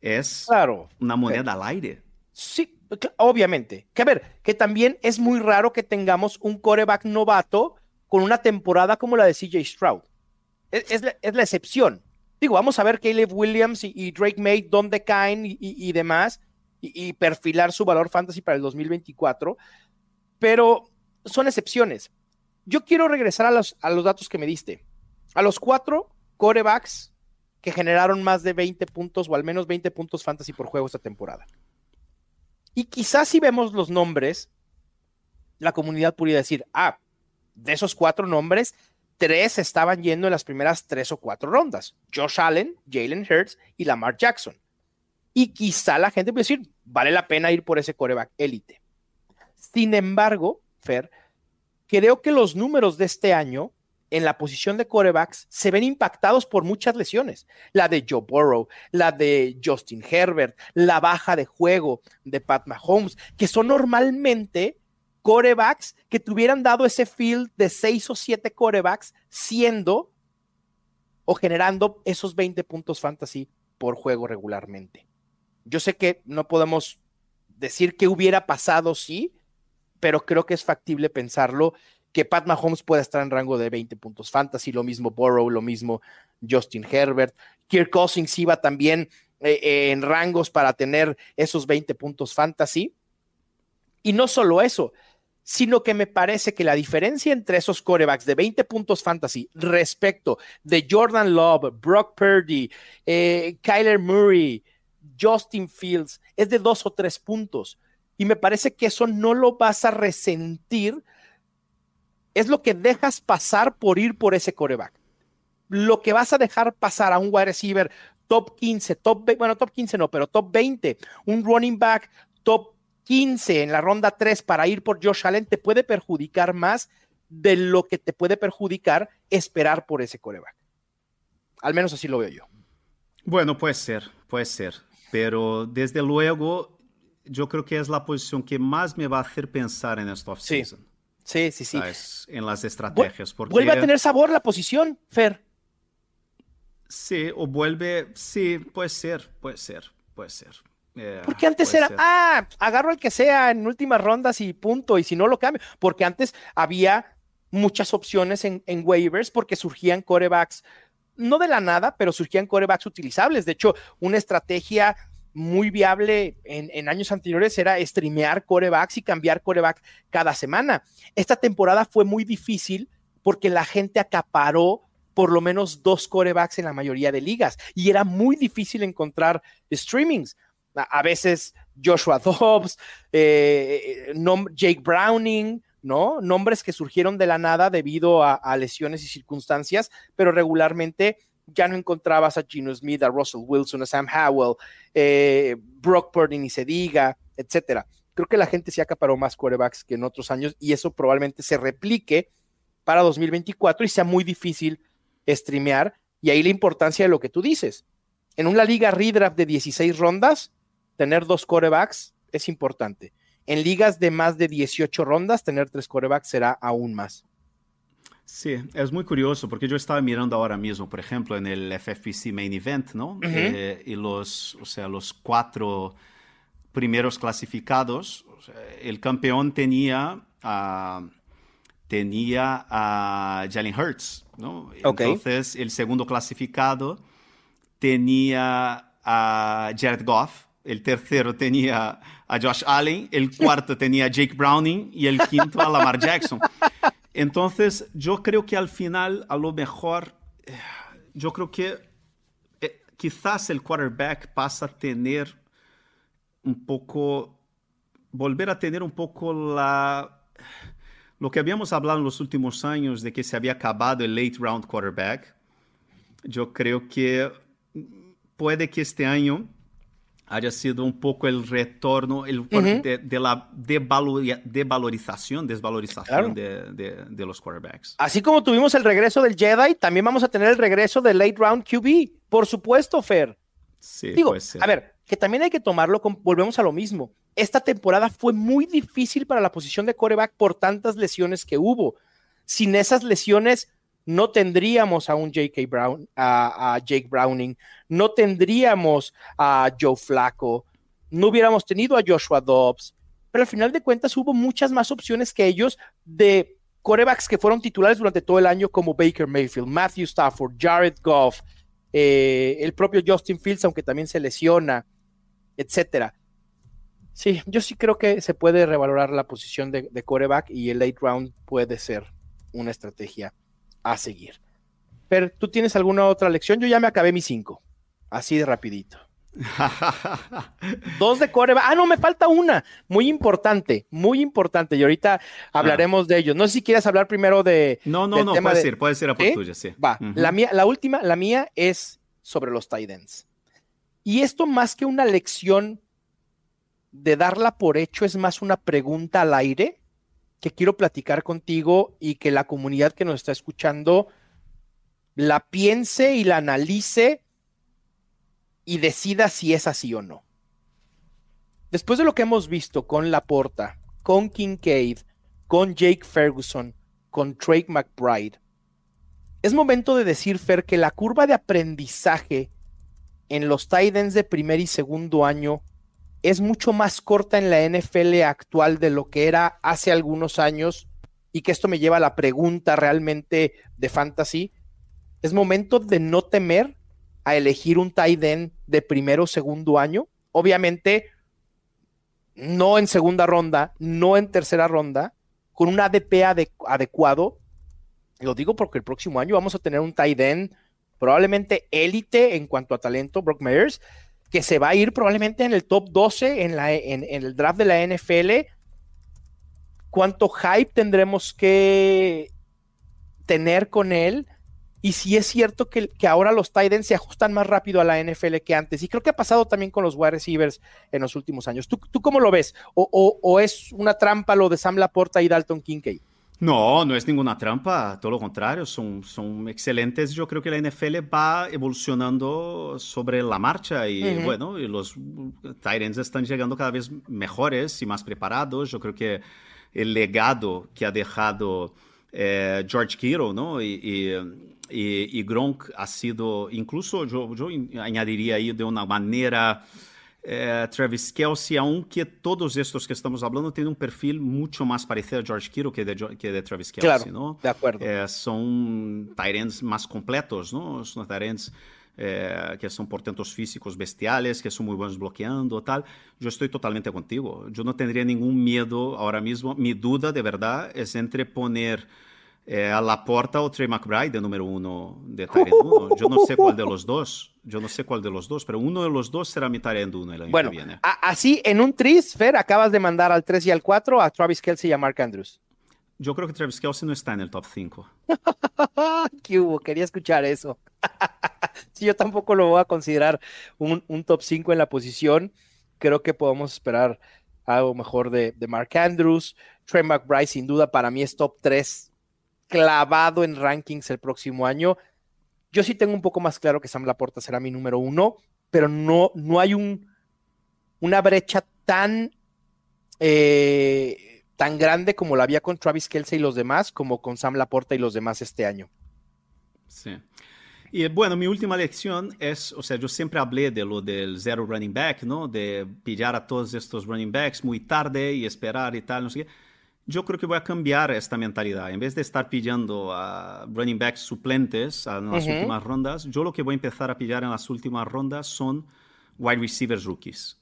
es claro. una moneda al aire. Sí, obviamente. Que a ver, que también es muy raro que tengamos un coreback novato con una temporada como la de CJ Stroud. Es, es, la, excepción. Digo, vamos a ver Caleb Williams y, Drake May dónde caen y demás, y, perfilar su valor fantasy para el 2024, pero son excepciones. Yo quiero regresar a los, a los datos que me diste. A los cuatro corebacks que generaron más de 20 puntos o al menos 20 puntos fantasy por juego esta temporada. Y quizás si vemos los nombres, la comunidad pudiera decir, ah, de esos cuatro nombres, tres estaban yendo en las primeras tres o cuatro rondas. Josh Allen, Jalen Hurts y Lamar Jackson. Y quizá la gente puede decir, vale la pena ir por ese coreback élite. Sin embargo, Fer, creo que los números de este año en la posición de corebacks se ven impactados por muchas lesiones. La de Joe Burrow, la de Justin Herbert, la baja de juego de Pat Mahomes, que son normalmente corebacks que te hubieran dado ese field de seis o siete corebacks siendo o generando esos 20 puntos fantasy por juego regularmente. Yo sé que no podemos decir qué hubiera pasado, sí, pero creo que es factible pensarlo que Pat Mahomes pueda estar en rango de 20 puntos fantasy, lo mismo Burrow, lo mismo Justin Herbert. Kirk Cousins iba también eh, eh, en rangos para tener esos 20 puntos fantasy. Y no solo eso, sino que me parece que la diferencia entre esos corebacks de 20 puntos fantasy respecto de Jordan Love, Brock Purdy, eh, Kyler Murray, Justin Fields, es de dos o tres puntos. Y me parece que eso no lo vas a resentir. Es lo que dejas pasar por ir por ese coreback. Lo que vas a dejar pasar a un wide receiver top 15, top, bueno, top 15 no, pero top 20, un running back top 15 en la ronda 3 para ir por Josh Allen te puede perjudicar más de lo que te puede perjudicar esperar por ese coreback. Al menos así lo veo yo. Bueno, puede ser, puede ser. Pero desde luego, yo creo que es la posición que más me va a hacer pensar en esta offseason. Sí, sí, sí. En las estrategias. Porque... Vuelve a tener sabor la posición, Fer. Sí, o vuelve, sí, puede ser, puede ser, puede ser. Eh, porque antes era, ah, agarro el que sea en últimas rondas y punto, y si no lo cambio. Porque antes había muchas opciones en, en waivers porque surgían corebacks, no de la nada, pero surgían corebacks utilizables. De hecho, una estrategia muy viable en, años anteriores era streamear corebacks y cambiar coreback cada semana. Esta temporada fue muy difícil porque la gente acaparó por lo menos dos corebacks en la mayoría de ligas y era muy difícil encontrar streamings. A, veces Joshua Dobbs, eh, Jake Browning, ¿no? Nombres que surgieron de la nada debido a, lesiones y circunstancias, pero regularmente ya no encontrabas a Gino Smith, a Russell Wilson, a Sam Howell, eh, Brock Purdy ni se diga, etcétera. Creo que la gente se acaparó más quarterbacks que en otros años y eso probablemente se replique para 2024 y sea muy difícil streamear. Y ahí la importancia de lo que tú dices. En una liga redraft de 16 rondas, tener dos corebacks es importante. En ligas de más de 18 rondas, tener tres corebacks será aún más. Sí, es muy curioso porque yo estaba mirando ahora mismo, por ejemplo, en el FFPC Main Event, ¿no? Eh, y los, o sea, los cuatro primeros clasificados, el campeón tenía a, tenía a Jalen Hurts, ¿no? Entonces, el segundo clasificado tenía a Jared Goff, el tercero tenía a Josh Allen, el cuarto tenía a Jake Browning y el quinto a Lamar Jackson. Entonces, yo creo que al final, a lo mejor, eh, yo creo que eh, quizás el quarterback pasa a tener un poco, volver a tener un poco la, lo que habíamos hablado en los últimos años de que se había acabado el late round quarterback. Yo creo que puede que este año haya sido un poco el retorno el, de, la devalorización, desvalorización de, los quarterbacks. Así como tuvimos el regreso del Jedi, también vamos a tener el regreso del late round QB. Por supuesto, Fer. Sí, Digo, a ver, que también hay que tomarlo, con, volvemos a lo mismo. Esta temporada fue muy difícil para la posición de quarterback por tantas lesiones que hubo. Sin esas lesiones, no tendríamos a un J.K. Brown, a, Jake Browning, no tendríamos a Joe Flacco, no hubiéramos tenido a Joshua Dobbs, pero al final de cuentas hubo muchas más opciones que ellos de corebacks que fueron titulares durante todo el año, como Baker Mayfield, Matthew Stafford, Jared Goff, eh, el propio Justin Fields, aunque también se lesiona, etcétera. Sí, yo sí creo que se puede revalorar la posición de, de coreback y el late round puede ser una estrategia a seguir. Pero, ¿tú tienes alguna otra lección? Yo ya me acabé mis cinco. Así de rapidito. Dos de coreback. Ah, no, me falta una. Muy importante, muy importante. Y ahorita hablaremos de ellos. No sé si quieres hablar primero de. No, no, no, puede ser, puede ser a por tuya, sí. Va. La mía, la última, la mía es sobre los Titans. Y esto más que una lección de darla por hecho, es más una pregunta al aire que quiero platicar contigo y que la comunidad que nos está escuchando la piense y la analice y decida si es así o no. Después de lo que hemos visto con Laporta, con Kincaid, con Jake Ferguson, con Drake McBride, es momento de decir, Fer, que la curva de aprendizaje en los tight ends de primer y segundo año es mucho más corta en la NFL actual de lo que era hace algunos años y que esto me lleva a la pregunta realmente de fantasy. Es momento de no temer a elegir un tight end de primero o segundo año. Obviamente, no en segunda ronda, no en tercera ronda, con un ADP adecuado. Lo digo porque el próximo año vamos a tener un tight end probablemente élite en cuanto a talento, Brock Myers, que se va a ir probablemente en el top 12 en, la, en, el draft de la NFL. ¿Cuánto hype tendremos que tener con él? Y si es cierto que, ahora los Titans se ajustan más rápido a la NFL que antes. Y creo que ha pasado también con los wide receivers en los últimos años. ¿Tú, tú cómo lo ves? ¿O, o es una trampa lo de Sam Laporta y Dalton Kincaid? No, no es ninguna trampa, todo lo contrario, son, son excelentes. Yo creo que la NFL va evolucionando sobre la marcha y bueno, y los Titans están llegando cada vez mejores y más preparados. Yo creo que el legado que ha dejado eh, George Kittle ¿no? y, y, y, Gronk ha sido, incluso yo, yo añadiría ahí de una manera eh, Travis Kelsey, aunque todos estos que estamos hablando tienen un perfil mucho más parecido a George Kittle que de, que de Travis Kelsey, claro, ¿no? De acuerdo. Eh, son tight más completos, ¿no? Son eh, que son portentos físicos bestiales, que son muy buenos bloqueando, tal. Yo estoy totalmente contigo. Yo no tendría ningún miedo ahora mismo. Mi duda, de verdad, es entre poner é, a Laporta ou Trey McBride, número uno de Tyrant 1. Yo no sé cuál de los dos. Yo no sé cuál de los dos, pero uno de los dos será mi Tyrant 1 el año bueno, que viene. así, en un tris, Fer, acabas de mandar al 3 y al 4 a Travis Kelsey y a Mark Andrews. Yo creo que Travis Kelsey no está en el top 5. ¿Qué hubo? Quería escuchar eso. sí, yo tampoco lo voy a considerar un, un, top 5 en la posición. Creo que podemos esperar algo mejor de, de Mark Andrews. Trey McBride, sin duda, para mí es top 3 clavado en rankings el próximo año. Yo sí tengo un poco más claro que Sam Laporta será mi número uno, pero no, no hay un, una brecha tan, eh, tan grande como la había con Travis Kelsey y los demás, como con Sam Laporta y los demás este año. Sí. Y bueno, mi última lección es, o sea, yo siempre hablé de lo del zero running back, ¿no? De pillar a todos estos running backs muy tarde y esperar y tal, no sé qué yo creo que voy a cambiar esta mentalidad. En vez de estar pillando a running backs suplentes en las últimas rondas, yo lo que voy a empezar a pillar en las últimas rondas son wide receivers rookies.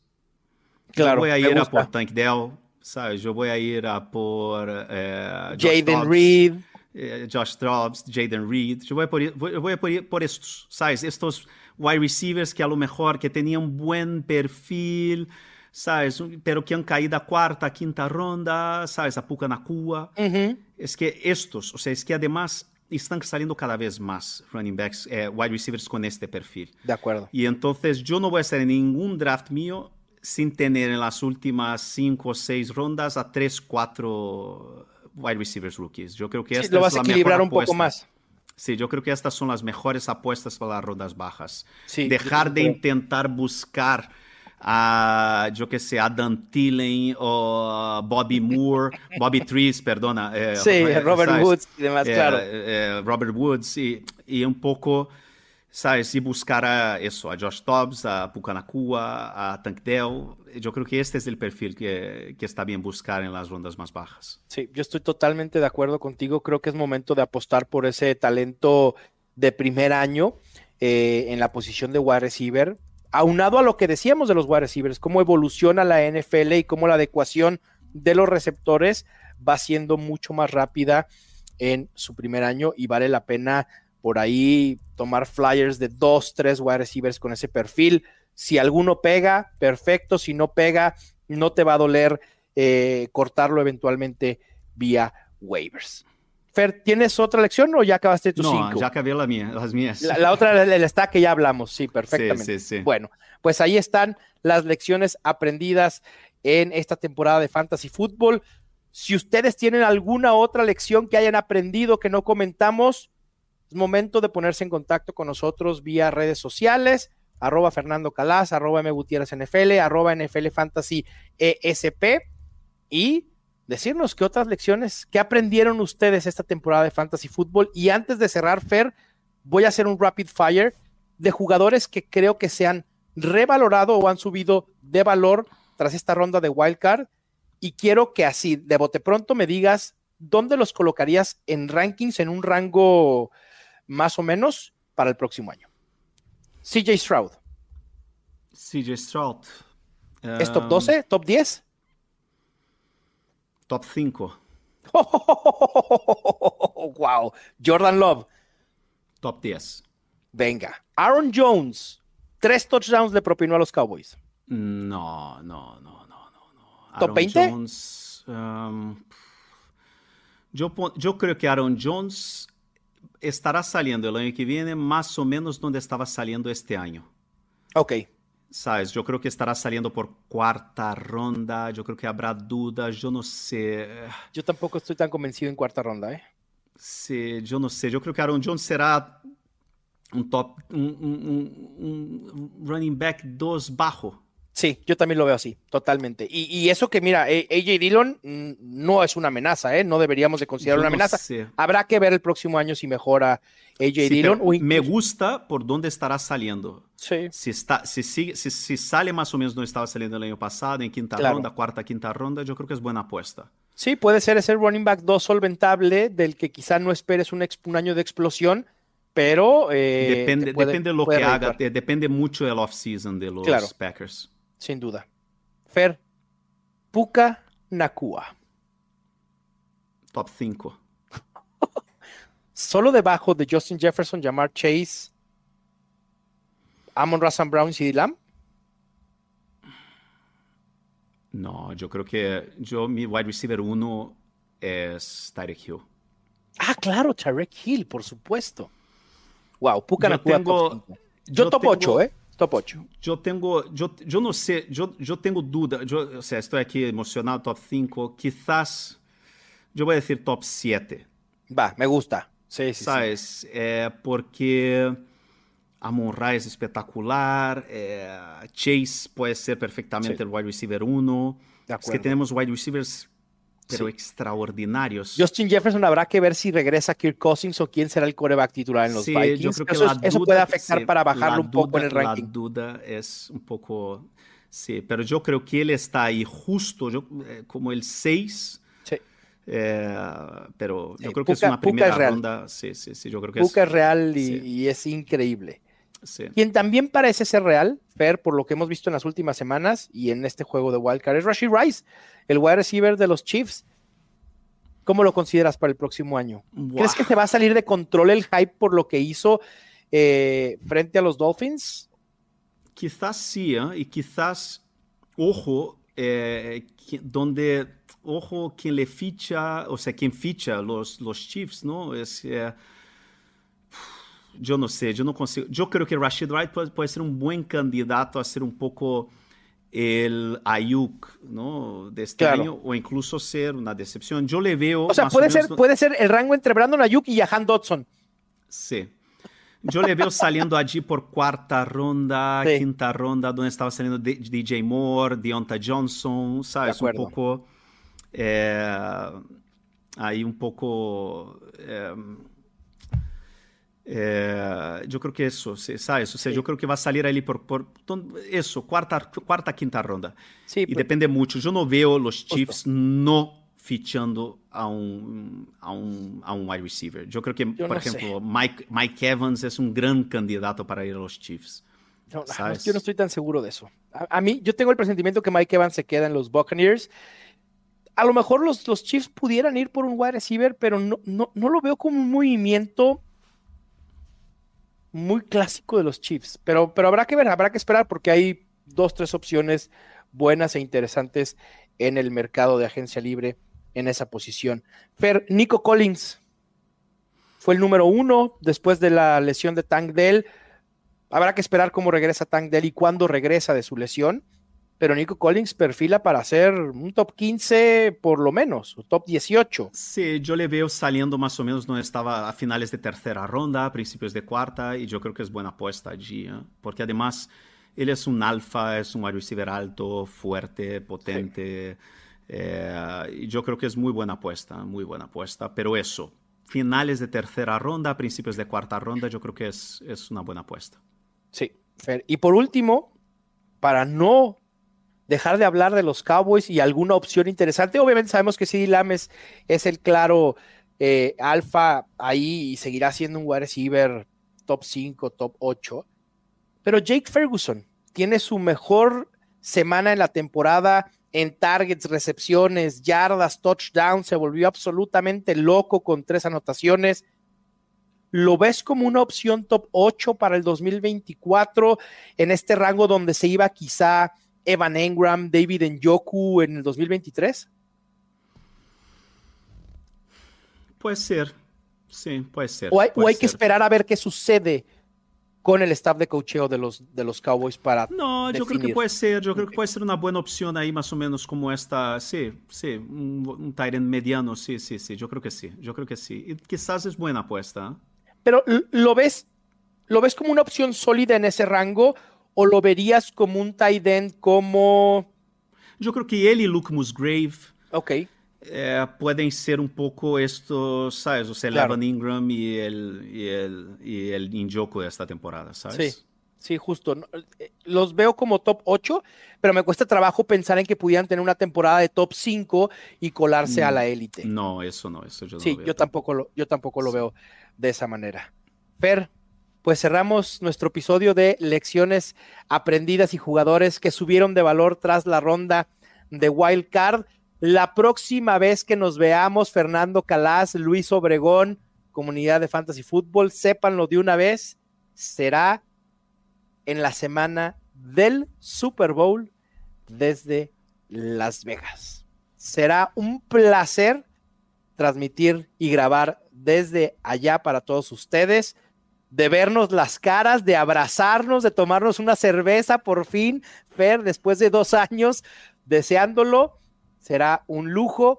Claro, yo voy a ir a por Tank Dell, ¿sabes? Yo voy a ir a por eh, Jaden Reed. Eh, Josh Dobbs, Jaden Reed. Yo voy a, por, voy a por, por estos, ¿sabes? Estos wide receivers que a lo mejor que tenían buen perfil, sabes? Pero que han caído a cuarta, quinta ronda, sabes? A Puka Nakua. Es que estos, o sea, es que además están saliendo cada vez más running backs, eh, wide receivers con este perfil. De acuerdo. Y entonces yo no voy a estar en ningún draft mío sin tener en las últimas cinco o seis rondas a tres, cuatro wide receivers rookies. Yo creo que esta sí, lo vas a equilibrar un poco más. Sí, yo creo que estas son las mejores apuestas para las rondas bajas. Sí, Dejar de intentar buscar a, yo que sé, Adam Thielen o Bobby Moore, Bobby Trees, perdona. Eh, sí, Robert Woods y demás, eh, claro. Eh, Robert Woods y, y, un poco, ¿sabes? Y buscar a eso, a Josh Dobbs, a Pucanacua, a Tank Dell. Yo creo que este es el perfil que, que está bien buscar en las rondas más bajas. Sí, yo estoy totalmente de acuerdo contigo. Creo que es momento de apostar por ese talento de primer año en la posición de wide receiver aunado a lo que decíamos de los wide receivers, cómo evoluciona la NFL y cómo la adecuación de los receptores va siendo mucho más rápida en su primer año y vale la pena por ahí tomar flyers de dos, tres wide receivers con ese perfil. Si alguno pega, perfecto. Si no pega, no te va a doler eh, cortarlo eventualmente vía waivers. Fer, ¿tienes otra lección o ya acabaste tus cinco? No, ya acabé la mía, las mías. La, otra, el está que ya hablamos, sí, perfectamente. Sí, sí, sí. Bueno, pues ahí están las lecciones aprendidas en esta temporada de Fantasy Football. Si ustedes tienen alguna otra lección que hayan aprendido que no comentamos, es momento de ponerse en contacto con nosotros vía redes sociales, arroba Fernando Calas, arroba M Gutiérrez NFL, arroba NFL Fantasy ESP y decirnos qué otras lecciones, qué aprendieron ustedes esta temporada de Fantasy Football. Y antes de cerrar, Fer, voy a hacer un rapid fire de jugadores que creo que se han revalorado o han subido de valor tras esta ronda de wildcard. Y quiero que así, de bote pronto, me digas dónde los colocarías en rankings en un rango más o menos para el próximo año. CJ Stroud. CJ Stroud. ¿Es top 12? Um, ¿Top 10? Top 5. wow. Jordan Love. Top 10. Venga. Aaron Jones. Tres touchdowns le propinó a los Cowboys. No, no, no, no, no. ¿Top 20? Um, yo, yo creo que Aaron Jones estará saliendo el año que viene más o menos donde estaba saliendo este año. Ok. Sabes, yo creo que estará saliendo por cuarta ronda, yo creo que habrá dudas, yo no sé. Yo tampoco estoy tan convencido en cuarta ronda, ¿eh? Sí, yo no sé, yo creo que Aaron Jones será un top, un, un, un running back 2 bajo. Sí, yo también lo veo así, totalmente. Y, eso que, mira, AJ Dillon mm, no es una amenaza, ¿eh? No deberíamos de considerar una amenaza. Habrá que ver el próximo año si mejora AJ Dillon. Me gusta por dónde estará saliendo. Sí. Si, está, si, si, si, sale más o menos donde estaba saliendo el año pasado, en quinta ronda, cuarta, quinta ronda, yo creo que es buena apuesta. Sí, puede ser ese running back 2 solventable del que quizá no esperes un, un año de explosión, pero... Eh, depende, depende de lo que haga, depende mucho del off-season de los Packers sin duda. Fer, Puka Nakua. Top 5. Solo debajo de Justin Jefferson, Jamar Chase, Amon Razan Brown y CD Lamb. No, yo creo que yo, mi wide receiver uno es Tyreek Hill. Ah, claro, Tyreek Hill, por supuesto. Wow, Puka Nakua. top yo, top 8, ¿eh? Top 8. Yo tengo, yo, yo no sé, yo, yo tengo duda, yo, o sea, estoy aquí emocionado, top 5, quizás, yo voy a decir top 7. Va, me gusta. Sí, sí, ¿Sabes? Sí. Eh, porque Amon Ra es espectacular, eh, Chase puede ser perfectamente sí. el wide receiver 1. Es que tenemos wide receivers pero sí. extraordinarios. Justin Jefferson habrá que ver si regresa Kirk Cousins o quién será el coreback titular en los sí, Vikings. Yo creo que eso, eso puede afectar para bajarlo un poco en el ranking. La duda es un poco... Sí, pero yo creo que él está ahí justo yo, eh, como el 6. Sí. Eh, pero yo creo que Puka, es una primera ronda. Sí, sí, sí, yo creo que Puka es, es real y, y es increíble. Sí. Quien también parece ser real, Fer, por lo que hemos visto en las últimas semanas y en este juego de Wildcard, es Rashid Rice, el wide receiver de los Chiefs. ¿Cómo lo consideras para el próximo año? Wow. ¿Crees que se va a salir de control el hype por lo que hizo eh, frente a los Dolphins? Quizás sí, ¿eh? y quizás, ojo, eh, donde, ojo, quien le ficha, o sea, quien ficha los, los Chiefs, ¿no? Es, yo no sé, yo no consigo, yo creo que Rashid Wright puede, puede ser un buen candidato a ser un poco el Ayuk, ¿no? De este claro. año, o incluso ser una decepción. Yo le veo. O sea, puede, o ser, no... puede ser el rango entre Brandon Ayuk y Jahan Dodson. Sí. Yo le veo saliendo allí por cuarta ronda, sí. quinta ronda, donde estaba saliendo DJ Moore, Deonta Johnson, ¿sabes? Un poco. Eh, ahí un poco. Eh, eh, yo creo que eso, ¿sabes? O sea, sí. yo creo que va a salir ahí por, por eso, cuarta, cuarta, quinta ronda. Sí, y pues, depende mucho. Yo no veo los Chiefs justo. no fichando a un, a un, a un wide receiver. Yo creo que, yo por no ejemplo, Mike, Mike Evans es un gran candidato para ir a los Chiefs. No, ¿sabes? Yo no estoy tan seguro de eso. A, a, mí, yo tengo el presentimiento que Mike Evans se queda en los Buccaneers. A lo mejor los, los Chiefs pudieran ir por un wide receiver, pero no, no, no lo veo como un movimiento muy clásico de los Chiefs, pero, pero habrá que ver, habrá que esperar porque hay dos, tres opciones buenas e interesantes en el mercado de agencia libre en esa posición. Fer, Nico Collins fue el número uno después de la lesión de Tank Dell. Habrá que esperar cómo regresa Tank Dell y cuándo regresa de su lesión pero Nico Collins perfila para ser un top 15 por lo menos, o top 18. Sí, yo le veo saliendo más o menos donde estaba a finales de tercera ronda, principios de cuarta, y yo creo que es buena apuesta allí, ¿eh? porque además él es un alfa, es un wide receiver alto, fuerte, potente, sí. eh, y yo creo que es muy buena apuesta, muy buena apuesta, pero eso, finales de tercera ronda, principios de cuarta ronda, yo creo que es, es una buena apuesta. Sí, Fer. Y por último, para no dejar de hablar de los Cowboys y alguna opción interesante, obviamente sabemos que CD Lames es el claro eh, alfa ahí y seguirá siendo un wide receiver top 5, top 8. Pero Jake Ferguson tiene su mejor semana en la temporada en targets, recepciones, yardas, touchdowns, se volvió absolutamente loco con tres anotaciones. ¿Lo ves como una opción top 8 para el 2024 en este rango donde se iba quizá Evan Engram, David Njoku en el 2023? Puede ser, sí, puede ser. O hay, puede que ser. esperar a ver qué sucede con el staff de cocheo de los, de los Cowboys para. No, yo creo que definir. puede ser, yo creo que puede ser una buena opción ahí más o menos como esta, sí, sí, un, un end mediano, sí, sí, sí, yo creo que sí, yo creo que sí. Y quizás es buena apuesta. Pero lo ves, lo ves como una opción sólida en ese rango o lo verías como un tight end como. Yo creo que él y Luke Musgrave Ok, eh, pueden ser un poco estos, ¿sabes? O sea, Claro. Evan Ingram y el, y el, y el de esta temporada, ¿sabes? Sí. sí, justo. Eh, Los veo como top 8, pero me cuesta trabajo pensar en que pudieran tener una temporada de top 5 y colarse a la élite. No, eso no, eso yo no Sí, lo veo yo tampoco lo, yo tampoco lo Sí. veo de esa manera. Fer, pues cerramos nuestro episodio de lecciones aprendidas y jugadores que subieron de valor tras la ronda de Wild Card. La próxima vez que nos veamos, Fernando Calas, Luis Obregón, comunidad de Fantasy Fútbol, sépanlo de una vez, será en la semana del Super Bowl desde Las Vegas. Será un placer transmitir y grabar desde allá para todos ustedes, de vernos las caras, de abrazarnos, de tomarnos una cerveza por fin, Fer, después de dos años deseándolo. Será un lujo.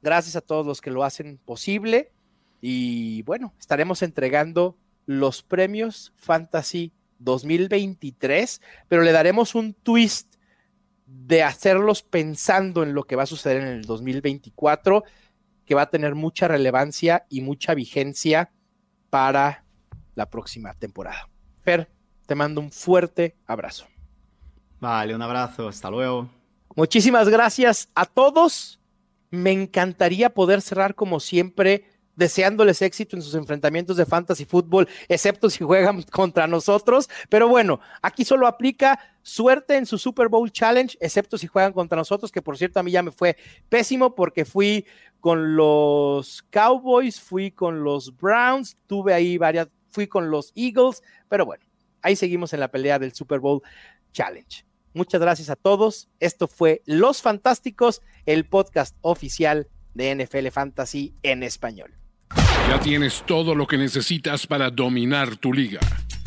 Gracias a todos los que lo hacen posible. Y bueno, estaremos entregando los premios Fantasy 2023, pero le daremos un twist de hacerlos pensando en lo que va a suceder en el 2024 que va a tener mucha relevancia y mucha vigencia para la próxima temporada. Fer, te mando un fuerte abrazo. Vale, un abrazo, hasta luego. Muchísimas gracias a todos. Me encantaría poder cerrar como siempre deseándoles éxito en sus enfrentamientos de fantasy fútbol, excepto si juegan contra nosotros. Pero bueno, aquí solo aplica suerte en su Super Bowl Challenge, excepto si juegan contra nosotros, que por cierto a mí ya me fue pésimo porque fui con los Cowboys, fui con los Browns, tuve ahí varias, fui con los Eagles, pero bueno, ahí seguimos en la pelea del Super Bowl Challenge. Muchas gracias a todos. Esto fue Los Fantásticos, el podcast oficial de NFL Fantasy en español. Ya tienes todo lo que necesitas para dominar tu liga.